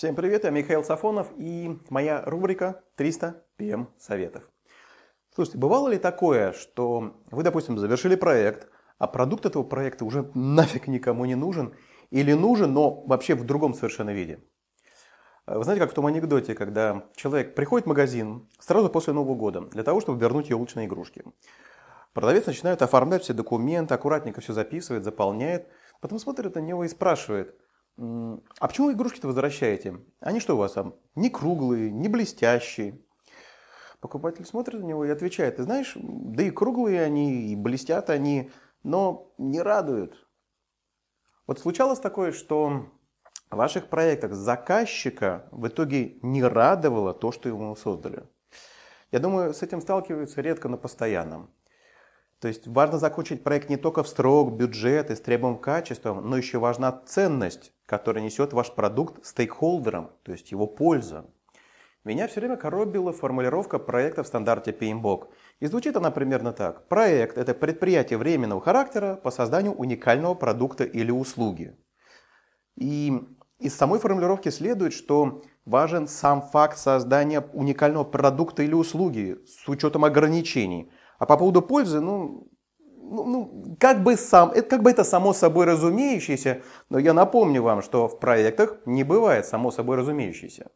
Всем привет, я Михаил Сафонов и моя рубрика 300 ПМ советов. Слушайте, бывало ли такое, что вы, допустим, завершили проект, а продукт этого проекта уже нафиг никому не нужен, или нужен, но вообще в другом совершенно виде? Вы знаете, как в том анекдоте, когда человек приходит в магазин сразу после Нового года для того, чтобы вернуть елочные игрушки. Продавец начинает оформлять все документы, аккуратненько все записывает, заполняет, потом смотрит на него и спрашивает – а почему игрушки-то возвращаете? Они что у вас там? Не круглые, не блестящие. Покупатель смотрит на него и отвечает, ты знаешь, да и круглые они, и блестят они, но не радуют. Вот случалось такое, что в ваших проектах заказчика в итоге не радовало то, что ему создали. Я думаю, с этим сталкиваются редко, но постоянно. То есть важно закончить проект не только в срок, бюджет и с требуемым качеством, но еще важна ценность, которую несет ваш продукт стейкхолдерам, то есть его польза. Меня все время коробила формулировка проекта в стандарте PMBOK. И звучит она примерно так. Проект – это предприятие временного характера по созданию уникального продукта или услуги. И из самой формулировки следует, что важен сам факт создания уникального продукта или услуги с учетом ограничений – а по поводу пользы, ну, ну, ну как, бы сам, это, как бы это само собой разумеющееся, но я напомню вам, что в проектах не бывает само собой разумеющееся.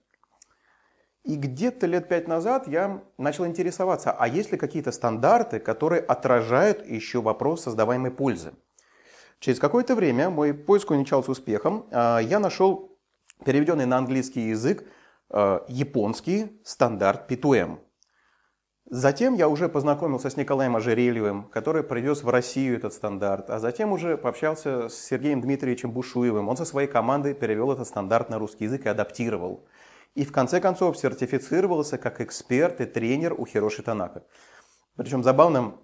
И где-то лет пять назад я начал интересоваться, а есть ли какие-то стандарты, которые отражают еще вопрос создаваемой пользы. Через какое-то время мой поиск увенчался успехом. А, я нашел переведенный на английский язык а, японский стандарт P2M. Затем я уже познакомился с Николаем Ожерельевым, который привез в Россию этот стандарт, а затем уже пообщался с Сергеем Дмитриевичем Бушуевым. Он со своей командой перевел этот стандарт на русский язык и адаптировал. И в конце концов сертифицировался как эксперт и тренер у Хироши Танака. Причем забавно,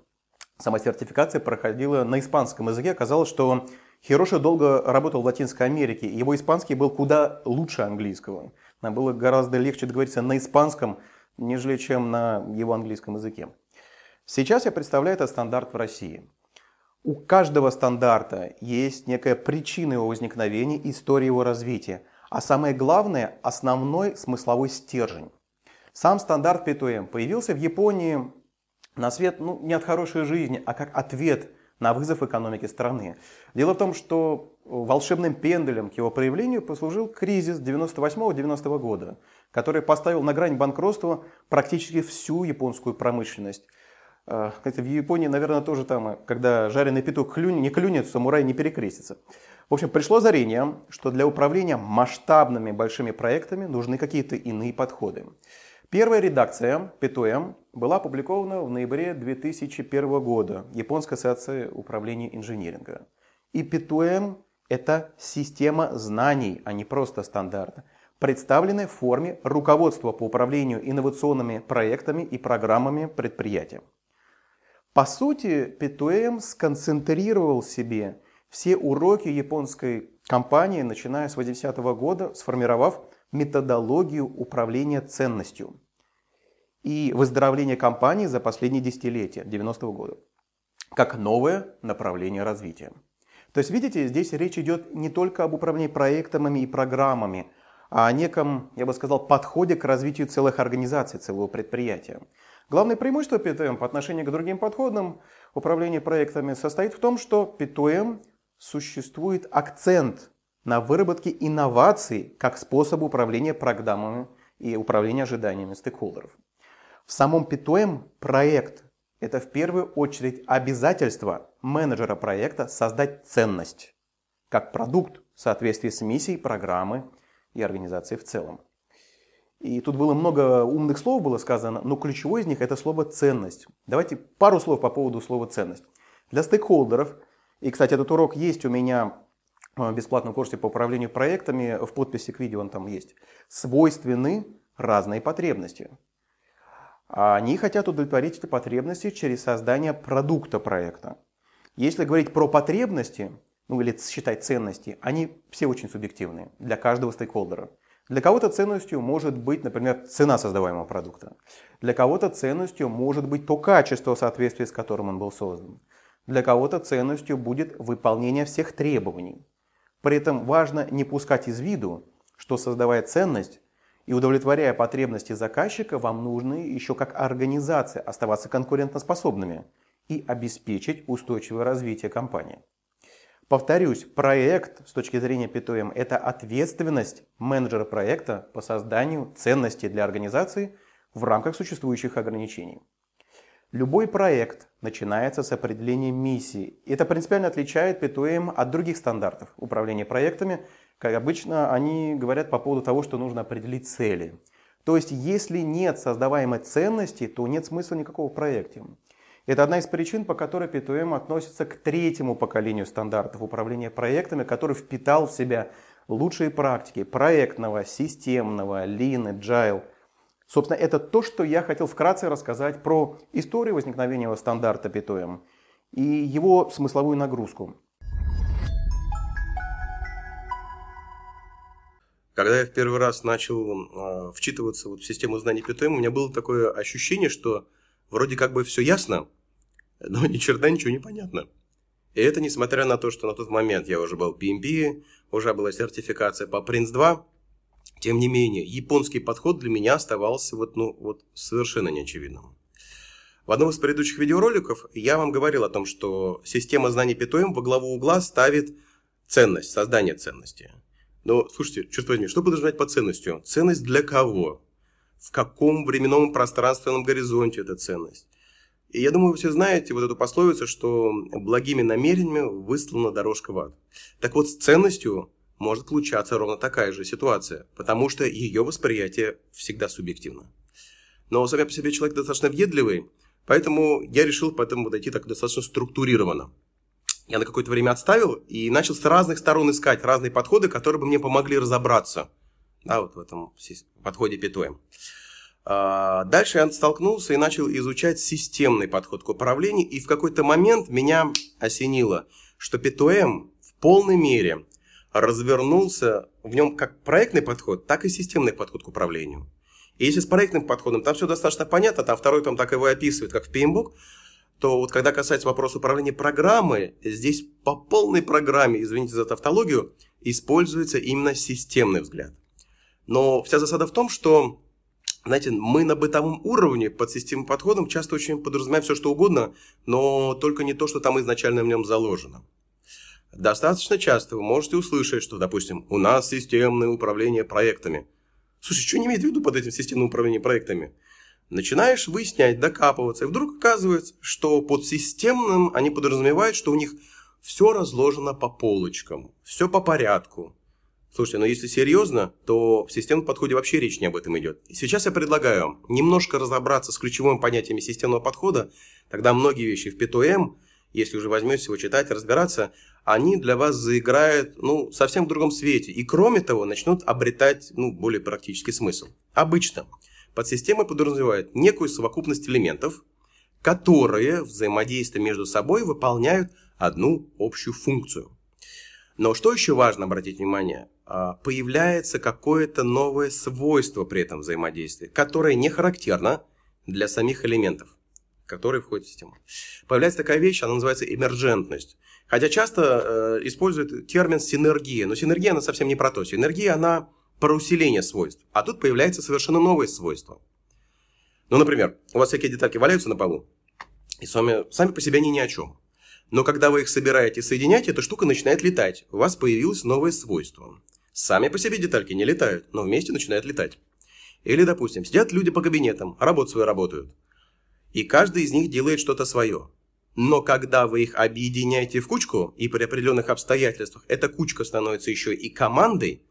сама сертификация проходила на испанском языке. Оказалось, что Хироши долго работал в Латинской Америке, и его испанский был куда лучше английского. Нам было гораздо легче договориться на испанском, нежели чем на его английском языке. Сейчас я представляю этот стандарт в России. У каждого стандарта есть некая причина его возникновения, история его развития, а самое главное – основной смысловой стержень. Сам стандарт P2M появился в Японии на свет ну, не от хорошей жизни, а как ответ на вызов экономики страны. Дело в том, что волшебным пенделем к его проявлению послужил кризис 98-90 года, который поставил на грань банкротства практически всю японскую промышленность. А, в Японии, наверное, тоже там, когда жареный петух клюнет, не клюнет, самурай не перекрестится. В общем, пришло озарение, что для управления масштабными большими проектами нужны какие-то иные подходы. Первая редакция P2M была опубликована в ноябре 2001 года Японской ассоциации управления инжиниринга. И P2M – это система знаний, а не просто стандарт представлены в форме руководства по управлению инновационными проектами и программами предприятия. По сути, P2M сконцентрировал себе все уроки японской компании, начиная с 80 -го года, сформировав методологию управления ценностью и выздоровление компании за последние десятилетия, 90-го года, как новое направление развития. То есть, видите, здесь речь идет не только об управлении проектами и программами, о неком, я бы сказал, подходе к развитию целых организаций, целого предприятия. Главное преимущество P2M по отношению к другим подходам управления проектами состоит в том, что P2M существует акцент на выработке инноваций как способ управления программами и управления ожиданиями стейкхолдеров. В самом P2M проект – это в первую очередь обязательство менеджера проекта создать ценность как продукт в соответствии с миссией программы и организации в целом. И тут было много умных слов было сказано, но ключевое из них это слово «ценность». Давайте пару слов по поводу слова «ценность». Для стейкхолдеров, и, кстати, этот урок есть у меня в бесплатном курсе по управлению проектами, в подписи к видео он там есть, свойственны разные потребности. Они хотят удовлетворить эти потребности через создание продукта проекта. Если говорить про потребности, ну или считать ценности, они все очень субъективные для каждого стейкхолдера. Для кого-то ценностью может быть, например, цена создаваемого продукта. Для кого-то ценностью может быть то качество, в соответствии с которым он был создан. Для кого-то ценностью будет выполнение всех требований. При этом важно не пускать из виду, что создавая ценность и удовлетворяя потребности заказчика, вам нужно еще как организация оставаться конкурентоспособными и обеспечить устойчивое развитие компании. Повторюсь, проект с точки зрения P2M – это ответственность менеджера проекта по созданию ценностей для организации в рамках существующих ограничений. Любой проект начинается с определения миссии. Это принципиально отличает P2M от других стандартов управления проектами. Как обычно, они говорят по поводу того, что нужно определить цели. То есть, если нет создаваемой ценности, то нет смысла никакого в проекте. Это одна из причин, по которой P2M относится к третьему поколению стандартов управления проектами, который впитал в себя лучшие практики проектного, системного, Lean, Agile – Собственно, это то, что я хотел вкратце рассказать про историю возникновения стандарта P2M и его смысловую нагрузку. Когда я в первый раз начал э, вчитываться вот в систему знаний P2M, у меня было такое ощущение, что вроде как бы все ясно, но ни черта ничего не понятно. И это несмотря на то, что на тот момент я уже был PMP, уже была сертификация по Prince 2, тем не менее, японский подход для меня оставался вот, ну, вот совершенно неочевидным. В одном из предыдущих видеороликов я вам говорил о том, что система знаний P2M во главу угла ставит ценность, создание ценности. Но, слушайте, черт возьми, что подразумевать по ценностью? Ценность для кого? В каком временном пространственном горизонте эта ценность? И я думаю, вы все знаете вот эту пословицу, что благими намерениями выслана дорожка в ад. Так вот, с ценностью может получаться ровно такая же ситуация, потому что ее восприятие всегда субъективно. Но сам я по себе человек достаточно въедливый, поэтому я решил по этому подойти так достаточно структурированно. Я на какое-то время отставил и начал с разных сторон искать разные подходы, которые бы мне помогли разобраться да, вот в этом подходе P2M. А, дальше я столкнулся и начал изучать системный подход к управлению, и в какой-то момент меня осенило, что P2M в полной мере развернулся в нем как проектный подход, так и системный подход к управлению. И если с проектным подходом, там все достаточно понятно, там второй там так его и описывает, как в PMBOK, то вот когда касается вопроса управления программой, здесь по полной программе, извините за тавтологию, используется именно системный взгляд. Но вся засада в том, что знаете, мы на бытовом уровне под системным подходом часто очень подразумеваем все, что угодно, но только не то, что там изначально в нем заложено. Достаточно часто вы можете услышать, что, допустим, у нас системное управление проектами. Слушай, что не имеет в виду под этим системным управлением проектами? Начинаешь выяснять, докапываться, и вдруг оказывается, что под системным они подразумевают, что у них все разложено по полочкам, все по порядку. Слушайте, но если серьезно, то в системном подходе вообще речь не об этом идет. Сейчас я предлагаю немножко разобраться с ключевыми понятиями системного подхода, тогда многие вещи в P2M, если уже возьмете его читать, разбираться, они для вас заиграют ну, совсем в другом свете. И кроме того, начнут обретать ну, более практический смысл. Обычно подсистемы подразумевают некую совокупность элементов, которые взаимодействие между собой выполняют одну общую функцию. Но что еще важно обратить внимание? А, появляется какое-то новое свойство при этом взаимодействия, которое не характерно для самих элементов, которые входят в систему. Появляется такая вещь, она называется эмерджентность. Хотя часто э, используют термин синергия, но синергия она совсем не про то. Синергия она про усиление свойств. А тут появляется совершенно новое свойство. Ну, например, у вас всякие детальки валяются на полу, и сами, сами по себе они ни о чем. Но когда вы их собираете и соединяете, эта штука начинает летать. У вас появилось новое свойство. Сами по себе детальки не летают, но вместе начинают летать. Или, допустим, сидят люди по кабинетам, работу свою работают. И каждый из них делает что-то свое. Но когда вы их объединяете в кучку, и при определенных обстоятельствах эта кучка становится еще и командой,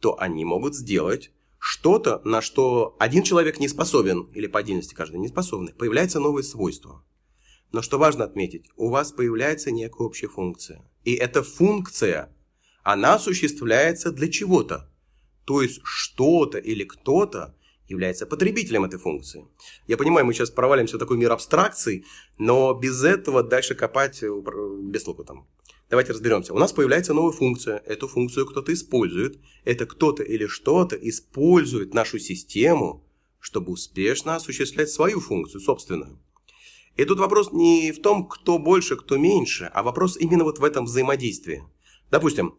то они могут сделать что-то, на что один человек не способен, или по отдельности каждый не способны, появляется новое свойство. Но что важно отметить, у вас появляется некая общая функция. И эта функция, она осуществляется для чего-то. То есть что-то или кто-то является потребителем этой функции. Я понимаю, мы сейчас провалимся в такой мир абстракций, но без этого дальше копать э, без толку там. Давайте разберемся. У нас появляется новая функция. Эту функцию кто-то использует. Это кто-то или что-то использует нашу систему, чтобы успешно осуществлять свою функцию, собственную. И тут вопрос не в том, кто больше, кто меньше, а вопрос именно вот в этом взаимодействии. Допустим,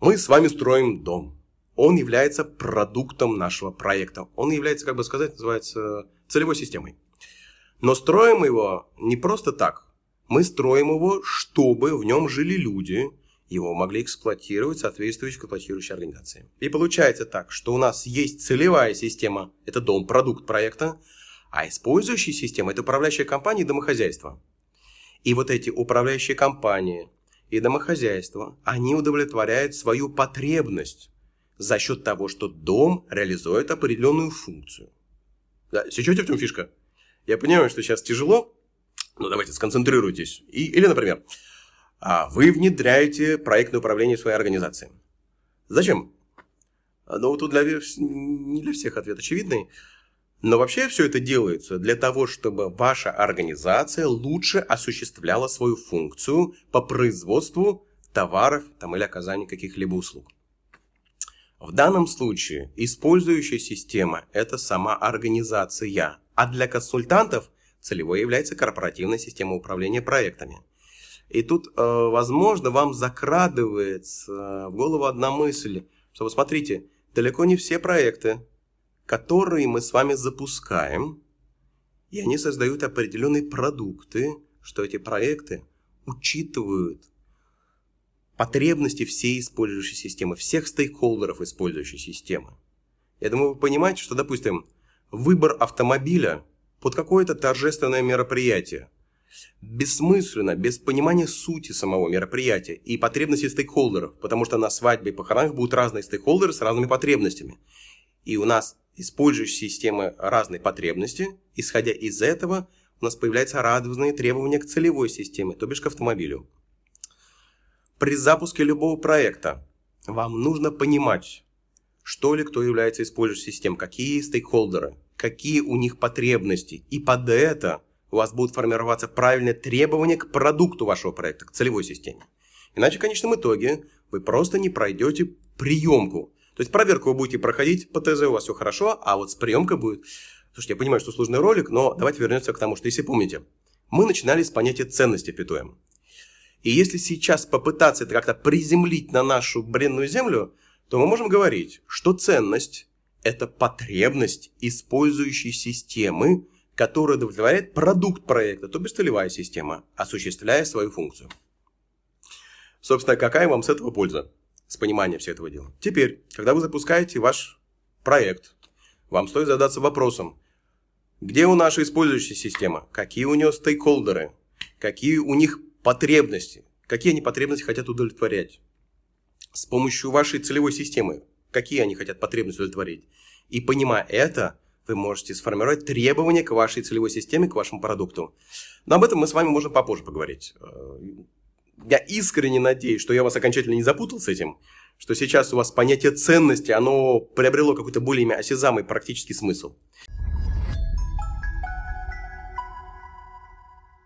мы с вами строим дом. он является продуктом нашего проекта. Он является, как бы сказать, называется целевой системой. Но строим его не просто так. Мы строим его, чтобы в нем жили люди, его могли эксплуатировать соответствующие эксплуатирующие организации. И получается так, что у нас есть целевая система, это дом, продукт проекта, а использующая система – это управляющая компания и домохозяйство. И вот эти управляющие компании и домохозяйства, они удовлетворяют свою потребность за счет того, что дом реализует определенную функцию. Да, сечете в чем фишка? Я понимаю, что сейчас тяжело, но давайте сконцентрируйтесь. И, или, например, а вы внедряете проектное управление в своей организации. Зачем? Ну, тут для, не для всех ответ очевидный. Но вообще все это делается для того, чтобы ваша организация лучше осуществляла свою функцию по производству товаров там, или оказанию каких-либо услуг. В данном случае использующая система – это сама организация, а для консультантов целевой является корпоративная система управления проектами. И тут, э, возможно, вам закрадывается в голову одна мысль, что вот смотрите, далеко не все проекты, которые мы с вами запускаем, и они создают определенные продукты, что эти проекты учитывают потребности всей использующей системы, всех стейкхолдеров использующей системы. Я думаю, вы понимаете, что, допустим, выбор автомобиля под какое-то торжественное мероприятие – бессмысленно, без понимания сути самого мероприятия и потребностей стейкхолдеров, потому что на свадьбе и похоронах будут разные стейкхолдеры с разными потребностями. И у нас, использующие системы разной потребности, исходя из этого, у нас появляются разные требования к целевой системе, то бишь к автомобилю. При запуске любого проекта вам нужно понимать, что ли кто является использующей системой, какие стейкхолдеры, какие у них потребности. И под это – у вас будут формироваться правильные требования к продукту вашего проекта, к целевой системе. Иначе в конечном итоге вы просто не пройдете приемку. То есть проверку вы будете проходить, по ТЗ у вас все хорошо, а вот с приемкой будет... Слушайте, я понимаю, что сложный ролик, но давайте вернемся к тому, что если помните, мы начинали с понятия ценности p И если сейчас попытаться это как-то приземлить на нашу бренную землю, то мы можем говорить, что ценность – это потребность использующей системы который удовлетворяет продукт проекта, то бишь целевая система, осуществляя свою функцию. Собственно, какая вам с этого польза? С понимания всего этого дела. Теперь, когда вы запускаете ваш проект, вам стоит задаться вопросом, где у нашей использующей системы, какие у нее стейкхолдеры, какие у них потребности, какие они потребности хотят удовлетворять. С помощью вашей целевой системы, какие они хотят потребности удовлетворить. И понимая это, вы можете сформировать требования к вашей целевой системе, к вашему продукту. Но об этом мы с вами можем попозже поговорить. Я искренне надеюсь, что я вас окончательно не запутал с этим, что сейчас у вас понятие ценности, оно приобрело какой-то более осязамый практический смысл.